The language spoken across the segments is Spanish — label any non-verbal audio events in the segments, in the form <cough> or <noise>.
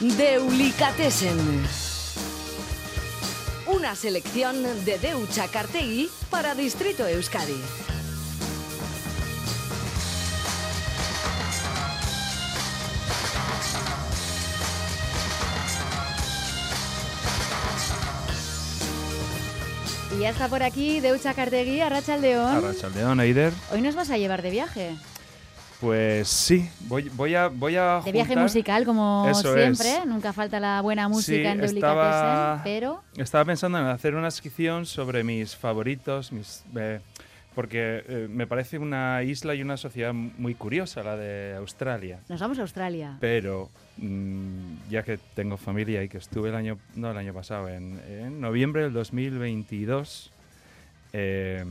Deulicatessen. Una selección de Deucha Cartegui para Distrito Euskadi. Y ya está por aquí Deucha Cartegui, Arrachaldeón. Arrachaldeón, Eider. Hoy nos vas a llevar de viaje. Pues sí, voy, voy a voy a De viaje juntar- musical, como Eso siempre. es. Nunca falta la buena música Sí, en estaba- pero... Estaba pensando en hacer una sección sobre mis favoritos, mis eh, porque eh, me parece una isla y una sociedad muy curiosa la de Australia. Nos vamos a Australia. Pero mm, ya que tengo familia y que estuve el año, no el año pasado, en, en noviembre del 2022, eh,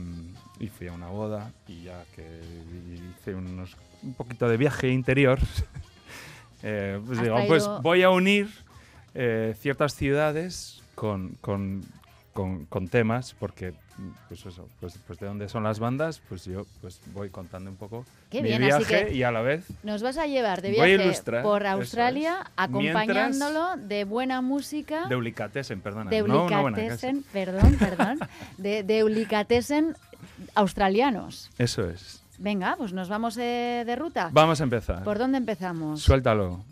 y fui a una boda y ya que hice unos, un poquito de viaje interior, <laughs> eh, pues digo, pues voy a unir eh, ciertas ciudades con, con, con- con temas, porque pues eso, pues, pues de dónde son las bandas, pues yo pues voy contando un poco Qué mi bien, así viaje que y a la vez Nos vas a llevar de viaje ilustrar, por Australia, es. acompañándolo de buena música. Perdona. de no una buena casa. Deulicatessen, perdón, perdón, <laughs> de Deulicatessen australianos. Eso es. Venga, pues nos vamos eh, de ruta. Vamos a empezar. ¿Por dónde empezamos? Suéltalo.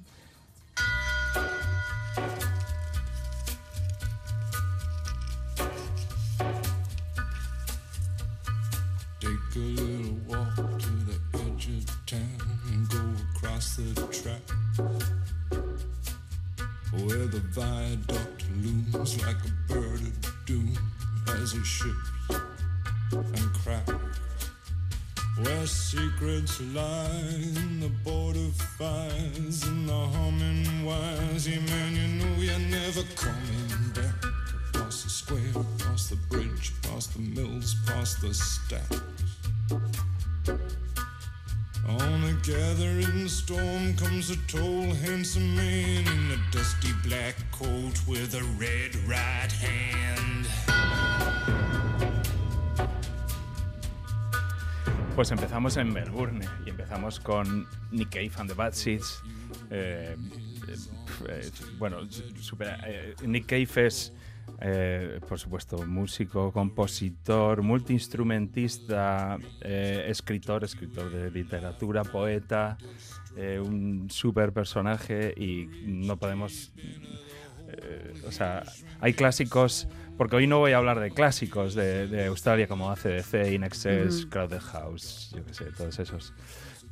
The track where the viaduct looms like a bird of doom as it ships and cracks. Where secrets lie in the border fires and the humming wires. Yeah, man, you know you're never coming back. Across the square, across the bridge, past the mills, past the stacks. On a gathering storm comes a tall, handsome man in a dusty black coat with a red right hand. Pues empezamos en Melbourne y empezamos con Nick Cave and the Bad Seeds. Eh, eh, eh, bueno, super- eh, Nick Cave es, eh, por supuesto, músico, compositor, multiinstrumentista, eh, escritor, escritor de literatura, poeta, eh, un super personaje y no podemos o sea, hay clásicos, porque hoy no voy a hablar de clásicos de, de Australia como ACDC, Inexcess, Ujú. Crowded House, yo qué sé, todos esos.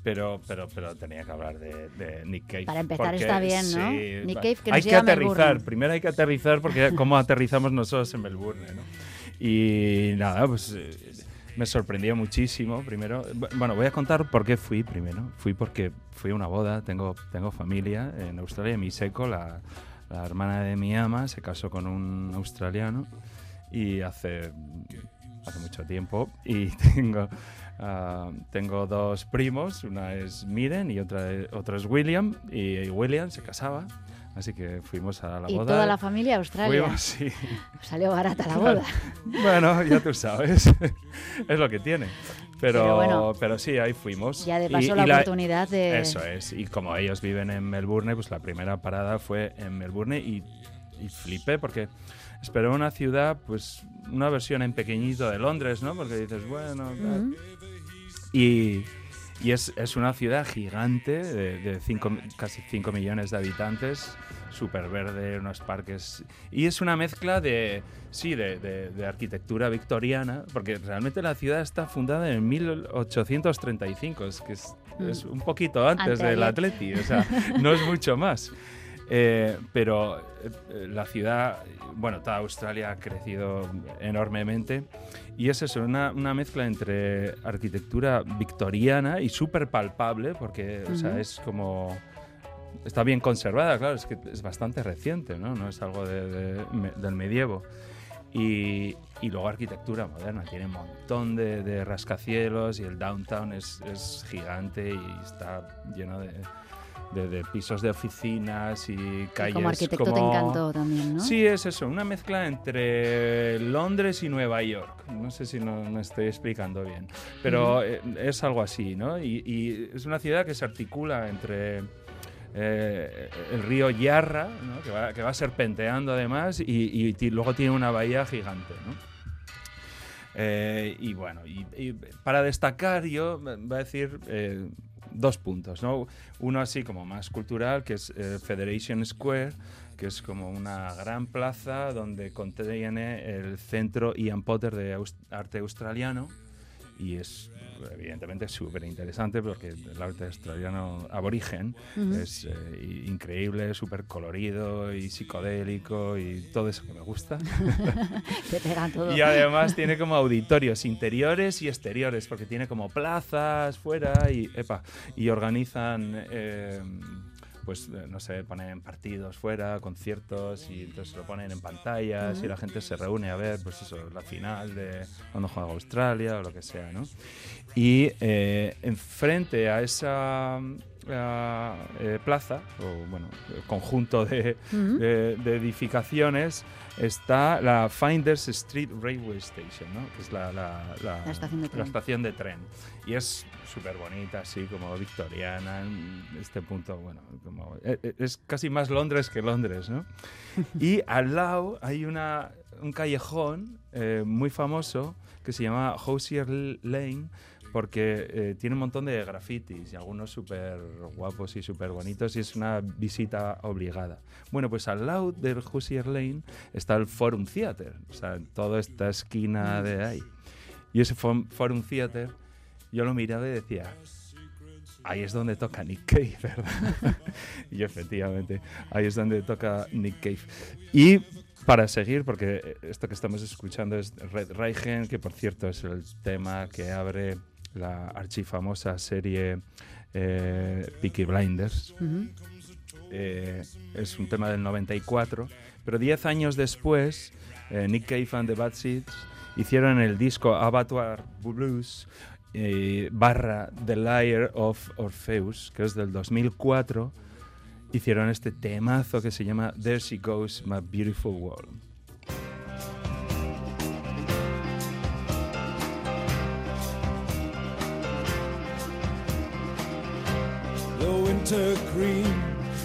Pero, pero, pero tenía que hablar de, de Nick Cave. Para empezar porque está bien, ¿no? sí, Nick Cave que hay nos que aterrizar, Melbourne. primero hay que aterrizar porque <laughs> cómo aterrizamos nosotros en Melbourne, ¿no? Y nada, pues eh, me sorprendió muchísimo. Primero, Bu- bueno, voy a contar por qué fui primero. Fui porque fui a una boda, tengo, tengo familia en Australia. Mi seco, la, la hermana de mi ama, se casó con un australiano y hace, hace mucho tiempo. Y <laughs> tengo, ah, tengo dos primos, una es Miren y otra, otro es William. Y William se casaba. Así que fuimos a la y boda. toda la familia a Australia. Fuimos, sí. <laughs> Salió barata la boda. Bueno, ya tú sabes. <laughs> es lo que tiene. Pero, Pero bueno. pero sí, ahí fuimos. Ya de Y- paso y la, oportunidad de... Eso es. Y como ellos viven en Melbourne, pues la primera parada fue en Melbourne y, y flipé porque esperé una ciudad, pues una versión en pequeñito de Londres, ¿no? Porque dices, bueno. Ujú. Y, y es, es una ciudad gigante de, de cinco, casi 5 millones de habitantes, súper verde, unos parques. Y es una mezcla de, sí, de, de- de arquitectura victoriana, porque realmente la ciudad está fundada en 1835, es que es, Mm. es un poquito antes del Anteayer. Atleti, o sea, no es mucho más. Eh, pero eh, la ciudad, bueno, toda Australia ha crecido enormemente y es eso, una, una mezcla entre arquitectura victoriana y súper palpable, porque o sea, es como... Está bien conservada, claro, es que es bastante reciente, ¿no? No es algo de- de- me- del medievo. Y, y luego arquitectura moderna, tiene un montón de, de rascacielos y el downtown es, es gigante y está lleno de, de- de pisos de oficinas y Y calles. como arquitecto te encantó también, ¿no? Sí, es eso, una mezcla entre Londres y Nueva York. No sé si no me estoy explicando bien, pero eh, es algo así, ¿no? Y, y es una ciudad que se articula entre eh, el río Yarra, ¿no? que, va, que va serpenteando además, y, y luego tiene una bahía gigante. ¿no? Eh, y bueno, y, y para destacar yo voy a decir eh, dos puntos, ¿no? Uno así como más cultural, que es eh, Federation Square, que es como una gran plaza donde contiene el centro Ian Potter de arte australiano y es evidentemente súper interesante porque el arte australiano aborigen es eh, increíble, súper colorido y psicodélico y todo eso que me gusta. <laughs> Te pegan todo. Y además tiene como auditorios interiores y exteriores, porque tiene como plazas fuera y, epa, y organizan, eh, pues eh, no sé, ponen partidos fuera, conciertos y entonces lo ponen en pantallas y la gente se reúne a ver, pues eso, la final de cuando juega Australia o lo que sea, ¿no? Y eh, enfrente a esa eh, plaza, o bueno, conjunto de, de- de edificaciones, está la Finders Street Railway Station, ¿no? que es la, la- la- La estación de estación de tren. Y es súper bonita, así como victoriana, en este punto, bueno, como, eh, eh, es casi más Londres que Londres, ¿no? <laughs> Y al lado hay una, un callejón eh, muy famoso que se llama Hosier Lane porque eh, tiene un montón de grafitis y algunos súper guapos y súper bonitos y es una visita obligada. Bueno, pues al lado del Hosier Lane está el Forum Theatre, o sea, en toda esta esquina de ahí. Y ese Fo- Forum Theatre, yo lo miraba y decía, ahí es donde toca Nick Cave, <laughs> ¿verdad? y efectivamente, ahí es donde toca Nick Cave. Y para seguir, porque esto que estamos escuchando es Red Reichen, que por cierto es el tema que abre la archifamosa serie eh, Peaky Blinders. Eh, es un tema del 94, pero 10 años después, eh, Nick Cave and the Bad Seeds hicieron el disco Abattoir Blues eh, barra The Liar of Orpheus, que es del 2004. Hicieron este temazo que se llama There She Goes, My Beautiful World. The green,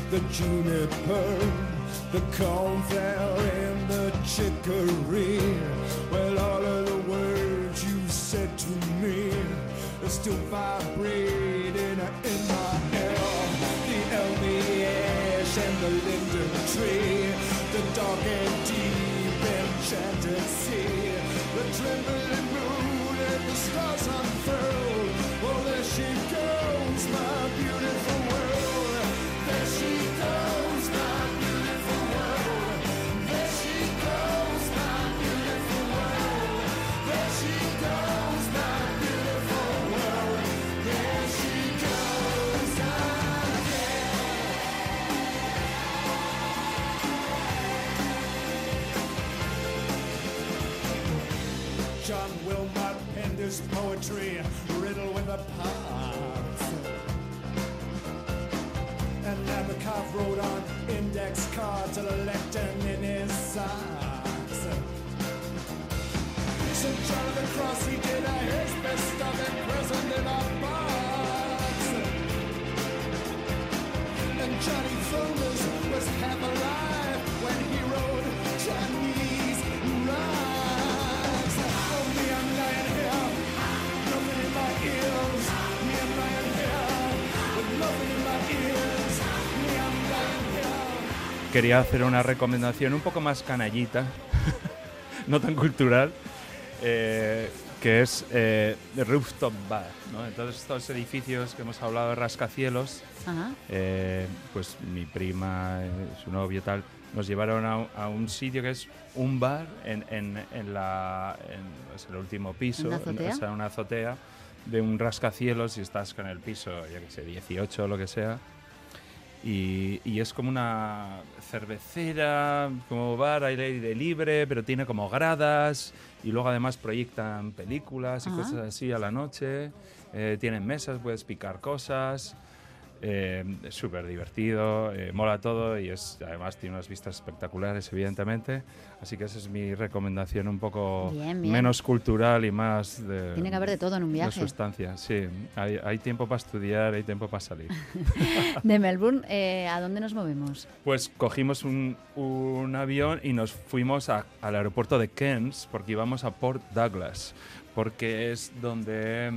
the juniper, the cornflower and the chicory. Well, all of the words you said to me are still vibrating in my ear. The elmy ash and the linden tree, the dark and deep enchanted sea, the trembling Quería hacer una recomendación un poco más canallita, <laughs> no tan cultural, eh, que es eh, The Rooftop Bar. ¿no? Entonces, estos edificios que hemos hablado de rascacielos, Ajá. eh, pues mi prima, eh, su novio tal, nos llevaron a, un- a un sitio que es un bar en, en, en la, en es el último piso, o sea, una azotea de un rascacielos y estás con el piso, yo que sé, 18 o lo que sea. Y, y es como una cervecera, como bar al aire libre, pero tiene como gradas y luego además proyectan películas y Ajá. cosas así a la noche. Eh, tienen mesas, puedes picar cosas. Eh, es súper divertido, eh, mola todo y es además tiene unas vistas espectaculares, evidentemente. Así que esa es mi recomendación un poco Bien, bien. menos cultural y más de, Tiene que haber de todo en un de viaje. sustancia. Sí, hay, hay tiempo para estudiar, hay tiempo para salir. <laughs> De Melbourne, eh, ¿a dónde nos movemos? Pues cogimos un, un avión y nos fuimos a- al aeropuerto de Cairns porque íbamos a Port Douglas, porque es donde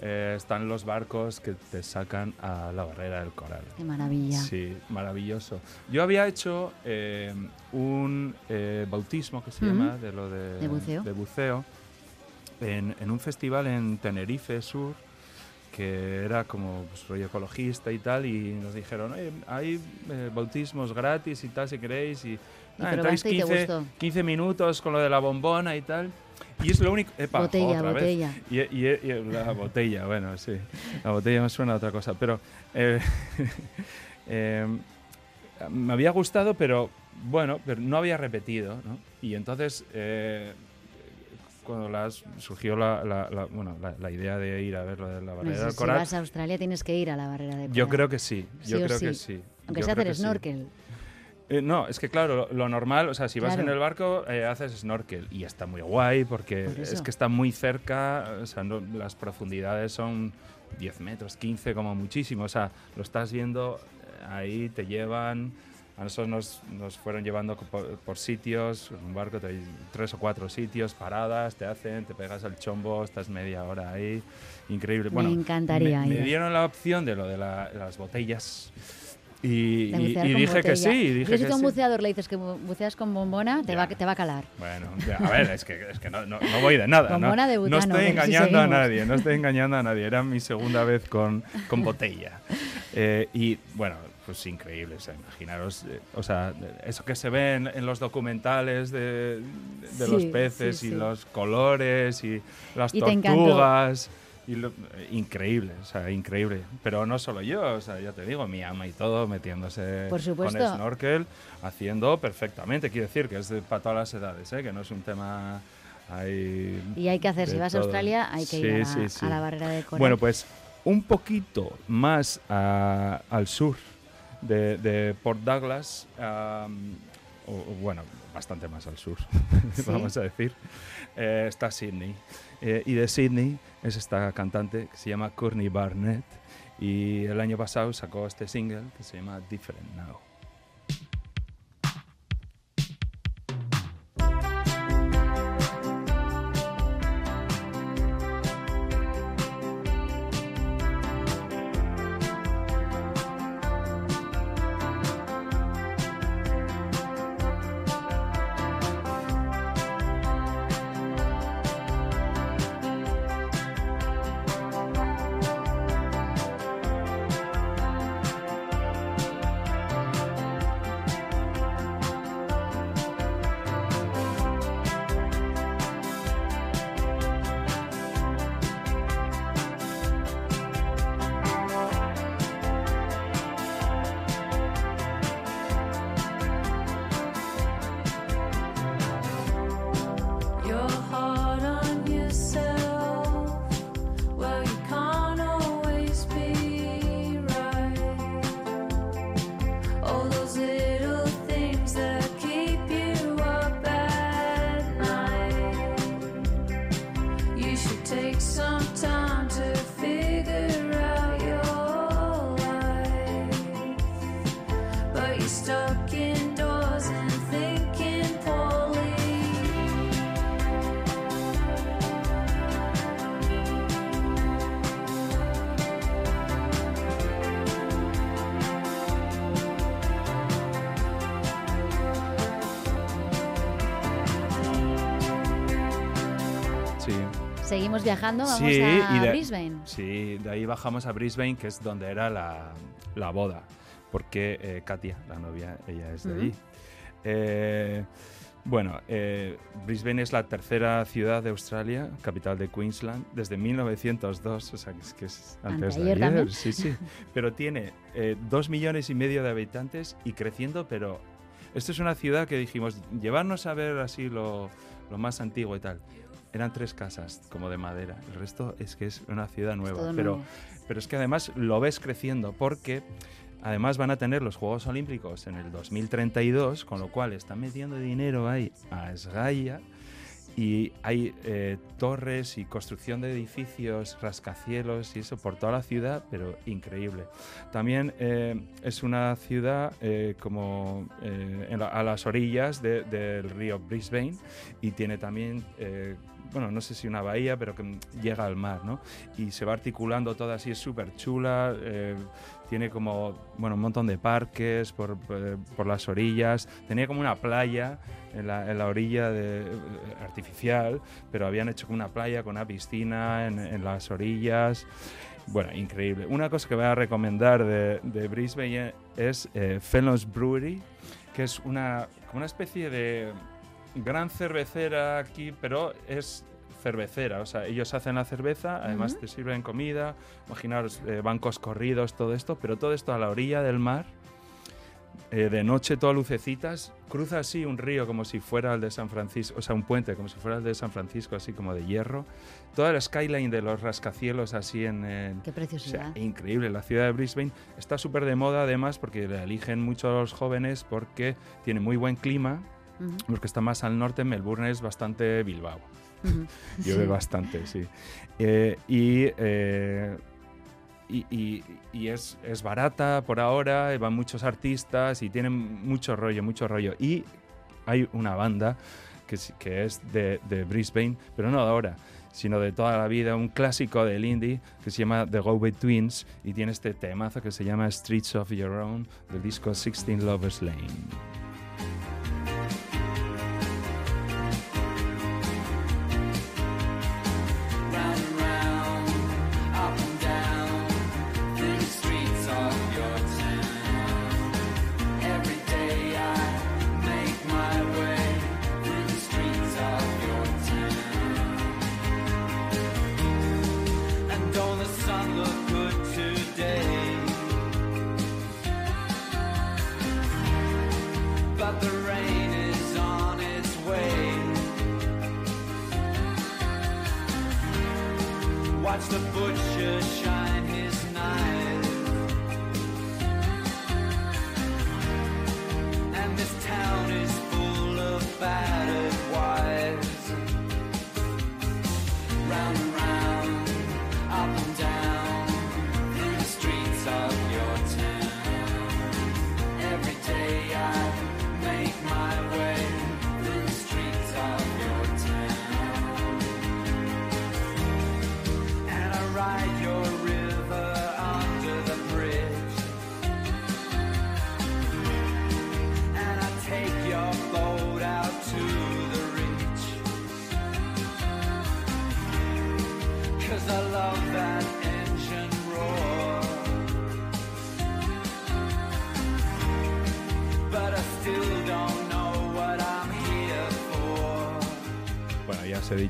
eh, están los barcos que te sacan a la barrera del coral. Qué maravilla. Sí, maravilloso. Yo había hecho eh, un eh, bautismo que se llama de lo de, De buceo. buceo en, en un festival en Tenerife Sur que era como pues, rollo ecologista y tal y nos dijeron "Oye, hay eh, bautismos gratis y tal si queréis y, Y te 15, gustó. 15 minutos con lo de la bombona y tal y es lo único epa, Botella, otra vez. botella. Y, y- y la botella, bueno, sí. La botella me suena a otra cosa. Pero eh, <laughs> eh, me había gustado, pero bueno, pero no había repetido, ¿no? Y entonces, eh, cuando las, surgió la, la- la- bueno, la, la idea de ir a ver lo de la No barrera sé, del si coral, vas a Australia tienes que ir a la barrera de coral. yo creo que sí. Yo Sí creo sí. que sí. Aunque yo sea hacer que sí. Eh, no, es que claro, lo, lo normal, o sea, si vas Claro. en el barco, eh, haces snorkel y está muy guay porque Por es que está muy cerca, o sea, no- las profundidades son 10 metros, 15 como muchísimo, o sea, lo estás viendo eh, ahí, te llevan, a nosotros nos, nos fueron llevando por, por sitios, en un barco, te tres o cuatro sitios, paradas, te hacen, te pegas al chombo, estás media hora ahí, increíble. Me bueno, encantaría me, me dieron la opción de lo de la- las botellas. Y, De y- dije que sí, y dije si que tú a un sí. buceador le dices que bu- buceas con bombona, te, va, te va a calar. Bueno, a ver, es que, es que no, no- no voy de nada. ¿no? Bombona de no butano, estoy a ver si engañando a nadie, no estoy engañando a nadie. Era mi segunda vez con, con <laughs> botella. Eh, y bueno, pues increíble, o sea, imaginaros, eh, o sea, eso que se ve en, en los documentales de, de los peces sí, y los colores y las Y te tortugas. Y lo- eh, increíble, o sea, increíble. Pero no solo yo, o sea, ya te digo, mi ama y todo metiéndose Por supuesto. con snorkel, haciendo perfectamente. Quiero decir que es de, para todas las edades, ¿eh? que no es un tema ahí. Y hay que hacer, si vas a. Australia, hay que Sí, ir a la, sí, sí. a la barrera de coral. Bueno, pues un poquito más a- al sur de, de Port Douglas, am, o, bueno, bastante más al sur, <laughs> <laughs> Sí. vamos a decir, eh, está Sydney. Eh, y de Sydney es esta cantante que se llama Courtney Barnett y el año pasado sacó este single que se llama Different Now. Seguimos viajando, vamos Sí, a de- Brisbane. Sí, de ahí bajamos a Brisbane, que es donde era la, la boda, porque eh, Katia, la novia, ella es de Ujú. allí. Eh, bueno, eh, Brisbane es la tercera ciudad de Australia, capital de Queensland, desde 1902, o sea, que es, que es antes de ayer. también. Sí, sí. <laughs> Pero tiene eh, dos millones y medio de habitantes y creciendo, pero esto es una ciudad que dijimos, llevarnos a ver así lo, lo más antiguo y tal. Eran tres casas como de madera. El resto es que es una ciudad nueva. pero, nuevo. pero es que además lo ves creciendo porque además van a tener los Juegos Olímpicos en el 2032, con lo cual están metiendo dinero ahí a esgalla y hay eh, torres y construcción de edificios, rascacielos y eso por toda la ciudad, pero increíble. También eh, es una ciudad eh, como eh, la- a las orillas de- del río Brisbane y tiene también, eh, bueno, no sé si una bahía, pero que llega al mar, ¿no? Y se va articulando toda así, es súper chula. eh, tiene como, bueno, un montón de parques por, por- por las orillas. Tenía como una playa en la, en la orilla eh, artificial, pero habían hecho como una playa con una piscina en, en las orillas. Bueno, increíble. Una cosa que voy a recomendar de, de Brisbane es eh, Fellow's Brewery, que es una, una especie de gran cervecera aquí, pero es cervecera, o sea, ellos hacen la cerveza, además te sirven comida, imaginaros eh, bancos corridos, todo esto, pero todo esto a la orilla del mar, eh, de noche todo lucecitas, cruza así un río como si fuera el de San Francisco, o sea, un puente como si fuera el de San Francisco, así como de hierro, toda la skyline de los rascacielos así en... en- Qué o sea, preciosidad. increíble. La ciudad de Brisbane está súper de moda además porque la eligen muchos jóvenes porque tiene muy buen clima, Ujú, porque está más al norte, Melbourne es bastante Bilbao. ujú. <laughs> Llueve Sí. bastante, sí. Eh, y, eh, y, y- y es, es barata por ahora, van muchos artistas y tienen mucho rollo, mucho rollo. Y hay una banda que, es- que es de, de Brisbane, pero no de ahora, sino de toda la vida, un clásico del indie que se llama The Go Twins y tiene este temazo que se llama Streets of Your Own del disco 16 Lovers Lane.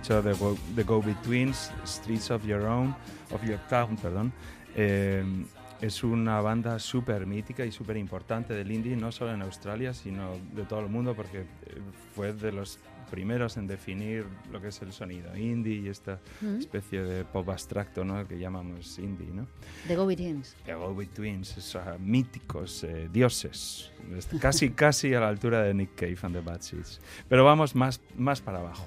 He dicho, The Go, The Go Betweens, Streets of Your Own, of Your Town, perdón. Eh, es una banda súper mítica y súper importante del indie, no solo en Australia, sino de todo el mundo, porque eh, fue de los primeros en definir lo que es el sonido indie y esta Ujú. especie de pop abstracto ¿no? que llamamos indie. ¿no? The Go Betweens. The Go Betweens, o sea, míticos, eh, dioses, casi, casi a la altura de Nick Cave and the Bad Seeds. Pero vamos más, más para abajo,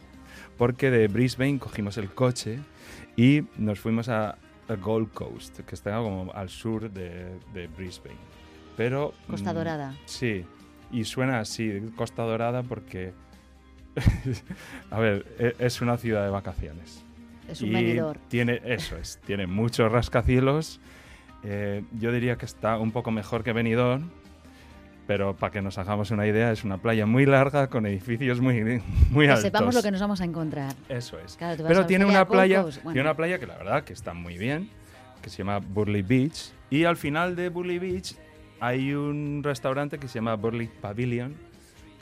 porque de Brisbane cogimos el coche y nos fuimos a, a Gold Coast, que está como al sur de, de Brisbane. Pero... Costa mm, Dorada. Sí, y suena así, Costa Dorada, porque... <laughs> a ver, e- es una ciudad de vacaciones Es un y venidor. Tiene, eso es, tiene muchos rascacielos. Eh, yo diría que está un poco mejor que Benidorm, pero para que nos hagamos una idea, es una playa muy larga con edificios muy, muy Que altos. sepamos lo que nos vamos a encontrar. Eso es. Claro, Pero tiene una playa, bueno. tiene una playa que la verdad que está muy bien, que se llama Burley Beach. Y al final de Burley Beach hay un restaurante que se llama Burley Pavilion,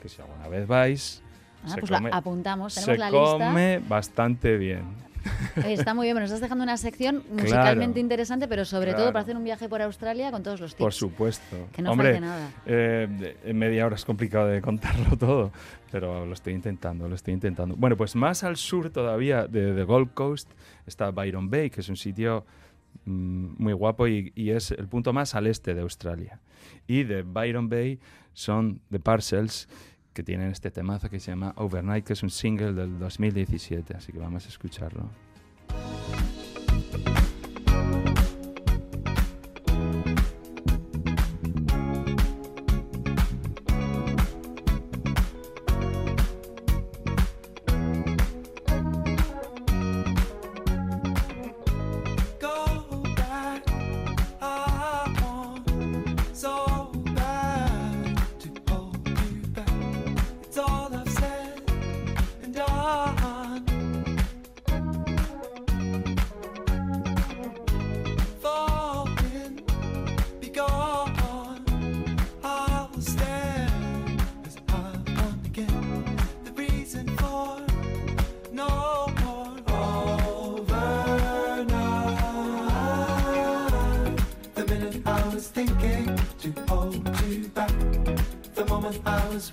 que si alguna vez vais, Ah, se pues come- la apuntamos, se tenemos la lista. come bastante bien. <laughs> Está muy bien, nos estás dejando una sección musicalmente interesante, pero sobre todo claro. para hacer un viaje por Australia con todos los tips. Por supuesto. Que no Hombre, nada. eh, en media hora es complicado de contarlo <laughs> todo, pero lo estoy intentando, lo estoy intentando. Bueno, pues más al sur todavía de, de Gold Coast está Byron Bay, que es un sitio mm, muy guapo y, y es el punto más al este de Australia. Y de Byron Bay son The Parcels, que tienen este temazo que se llama Overnight, que es un single del 2017, así que vamos a escucharlo.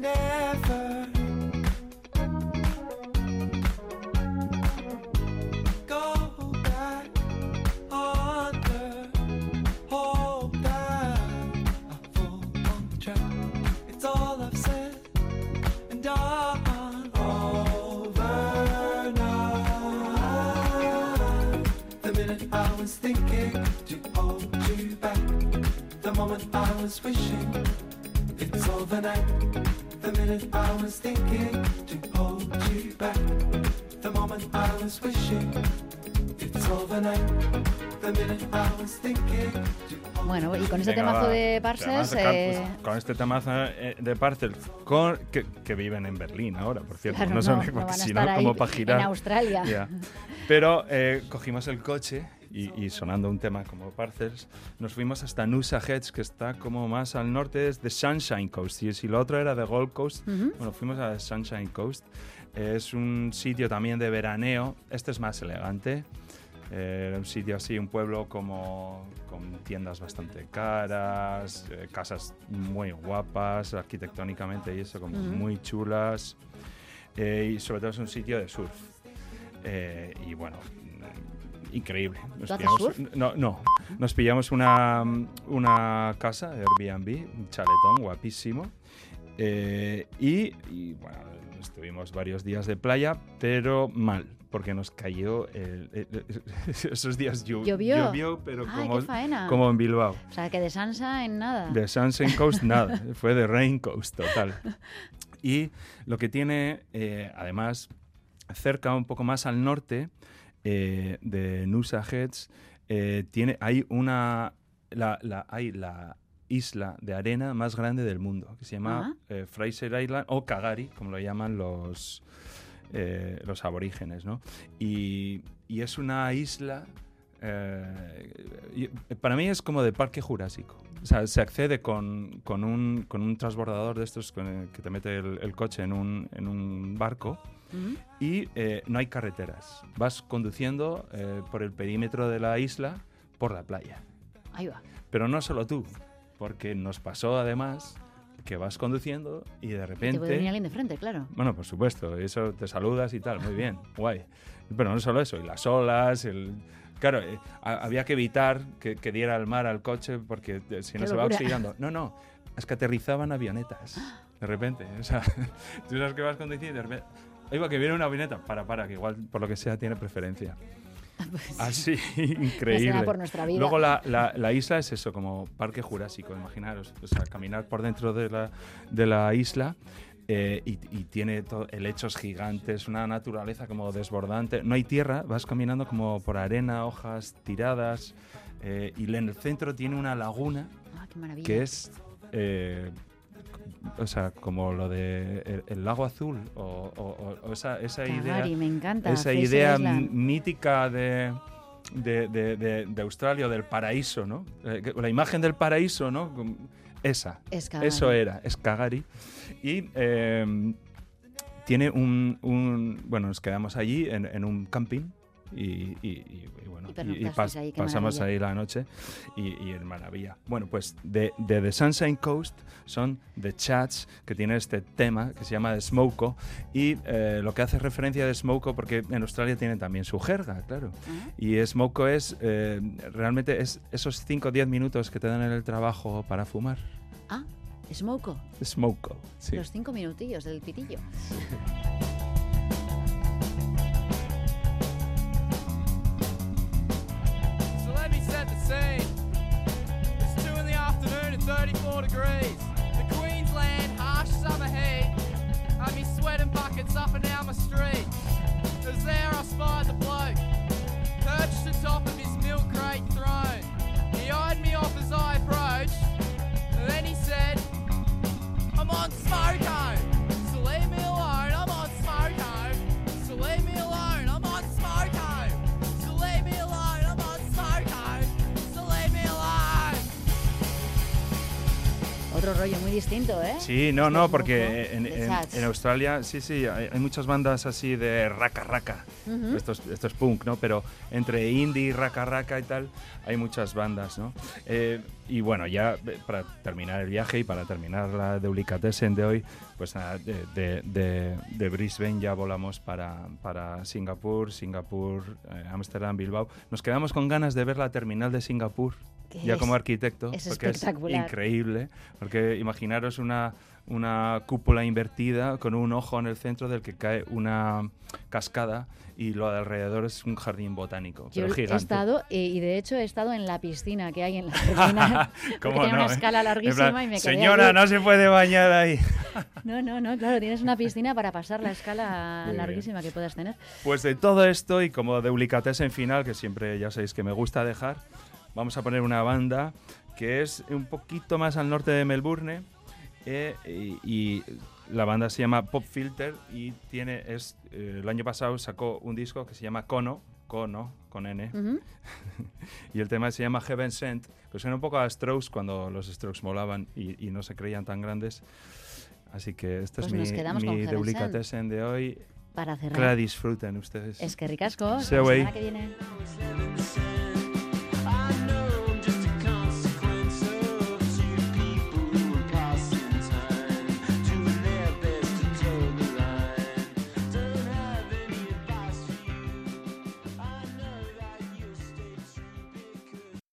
Than ever. Go back that I on the track. It's all I've said and done overnight. The minute I was thinking to hold you back, the moment I was wishing it's overnight. The minute I was thinking to hold you back, the moment I was wishing it's overnight. The minute I was thinking to hold Bueno, y con este Venga, temazo va. de Parcels, eh, con este temazo eh, de Parcels, con, que, que viven en Berlín ahora, por cierto. Claro, no son no, no van a sino estar ahí como para girar. en Australia. Pero eh, cogimos el coche y, y sonando un tema como Parcels, nos fuimos hasta Noosa Heads, que está como más al norte, es de Sunshine Coast. Y si lo otro era de Gold Coast, Ujú. bueno, fuimos a Sunshine Coast. Es un sitio también de veraneo. Este es más elegante. Eh, un sitio así, un pueblo como con tiendas bastante caras, eh, casas muy guapas arquitectónicamente y eso, como Ujú. muy chulas. Eh, y sobre todo es un sitio de surf. Eh, y bueno, increíble. Nos ¿Tú haces pillamos- surf? No, no. Nos pillamos una, una casa, Airbnb, un chaletón guapísimo. Eh, y, y, bueno, estuvimos varios días de playa, pero mal, porque nos cayó el- el- <laughs> esos días llo- ¿Llovió? llovió, pero Ay, como, en Bilbao. O sea, que de Sansa en nada. De Sunshine Coast nada, <laughs> fue de Rain Coast total. Y lo que tiene, eh, además, cerca un poco más al norte eh, de Noosa Heads, eh, tiene, hay una, la, la- hay la isla de arena más grande del mundo, que se llama eh, Fraser Island o Kagari, como lo llaman los, los aborígenes, ¿no? Y, y es una isla... eh, y- para mí es como de parque jurásico. O sea, se accede con, con un, con un transbordador de estos el que te mete el, el coche en un, en un barco Ujú. y eh, no hay carreteras. Vas conduciendo eh, por el perímetro de la isla por la playa. Ahí va. Pero no solo tú, porque nos pasó además que vas conduciendo y de Te repente... puede venir alguien de frente, claro. Bueno, por supuesto, eso te saludas y tal, muy bien, guay. Pero no solo eso, y las olas, el... Claro, eh, ha- había que evitar que, que diera el mar al coche porque eh, si no Qué se va locura. oxidando. No, no, es que aterrizaban avionetas, de repente. O sea, <laughs> tú sabes que vas conduciendo y de repente... Oiga, que viene una avioneta, para, para, que igual por lo que sea tiene preferencia. Así, <laughs> increíble. por nuestra vida. Luego la, la- la isla es eso, como parque jurásico, imaginaros. O sea, caminar por dentro de la, de la isla eh, y, y tiene helechos gigantes, una naturaleza como desbordante. No hay tierra, vas caminando como por arena, hojas tiradas. eh, y en el centro tiene una laguna Ah, qué que es... eh, o sea, como lo de el, el lago azul o, o- o- o esa, esa idea me encanta. esa idea Island. mítica de, de, de- de- Australia, del paraíso, ¿no? La imagen del paraíso, ¿no? Esa. Eso era, es Cagari. Y eh, tiene un, un- Bueno, nos quedamos allí en, en un camping. Y, y- y- y bueno, Y pernoctasteis ahí, pasamos maravilla. ahí la noche y, en maravilla. Bueno, pues de, de The Sunshine Coast son The Chats, que tiene este tema que se llama The Smoko, y eh, lo que hace referencia de Smoko, porque en Australia tienen también su jerga, claro. Ah, Y Smoko es, eh, realmente es esos 5 o 10 minutos que te dan en el trabajo para fumar. Ah, Smoko. Smoko, sí. Los cinco minutillos del pitillo. <laughs> 24 degrees. The Queensland harsh summer heat. I'm mean, sweating buckets up and down my street. It there I spied the bloke, perched atop of his milk crate throne. He eyed me off as I approached, and then he said, I'm on smoker! Otro rollo muy distinto, ¿eh? Sí, no, no, porque en, en- en Australia, sí, sí, hay, hay muchas bandas así de raca raca. Ujú. esto, es, esto es punk, ¿no? Pero entre indie, raca raca y tal, hay muchas bandas, ¿no? Eh, y bueno, ya eh, para terminar el viaje y para terminar la Delicatessen de hoy, pues nada, de, de, de- de Brisbane ya volamos para, para Singapur, Singapur, eh, Ámsterdam, Bilbao. Nos quedamos con ganas de ver la terminal de Singapur. Ya es- como arquitecto, es porque es increíble, porque imaginaros una, una cúpula invertida con un ojo en el centro del que cae una cascada y lo de alrededor es un jardín botánico, Yo pero he gigante. estado, eh, y de hecho he estado en la piscina que hay en la <laughs> <laughs> porque ¿Cómo tiene no, una eh? escala larguísima plan, y me quedé Señora, allí. no se puede bañar ahí. <laughs> No, no, no, claro, tienes una piscina para pasar la escala Muy bien. larguísima que puedas tener. Pues de todo esto y como de en final, que siempre ya sabéis que me gusta dejar, vamos a poner una banda que es un poquito más al norte de Melbourne eh, y, y la banda se llama Pop Filter y tiene es eh, el año pasado sacó un disco que se llama Kono, Kono con N <laughs> y el tema se llama Heaven Sent, que suena un poco a Strokes cuando los Strokes molaban y, y no se creían tan grandes. Así que este Pues es mi, mi. Delicatessen de hoy. Para cerrar. Que la disfruten ustedes. Es que ricasco. Se la semana que viene.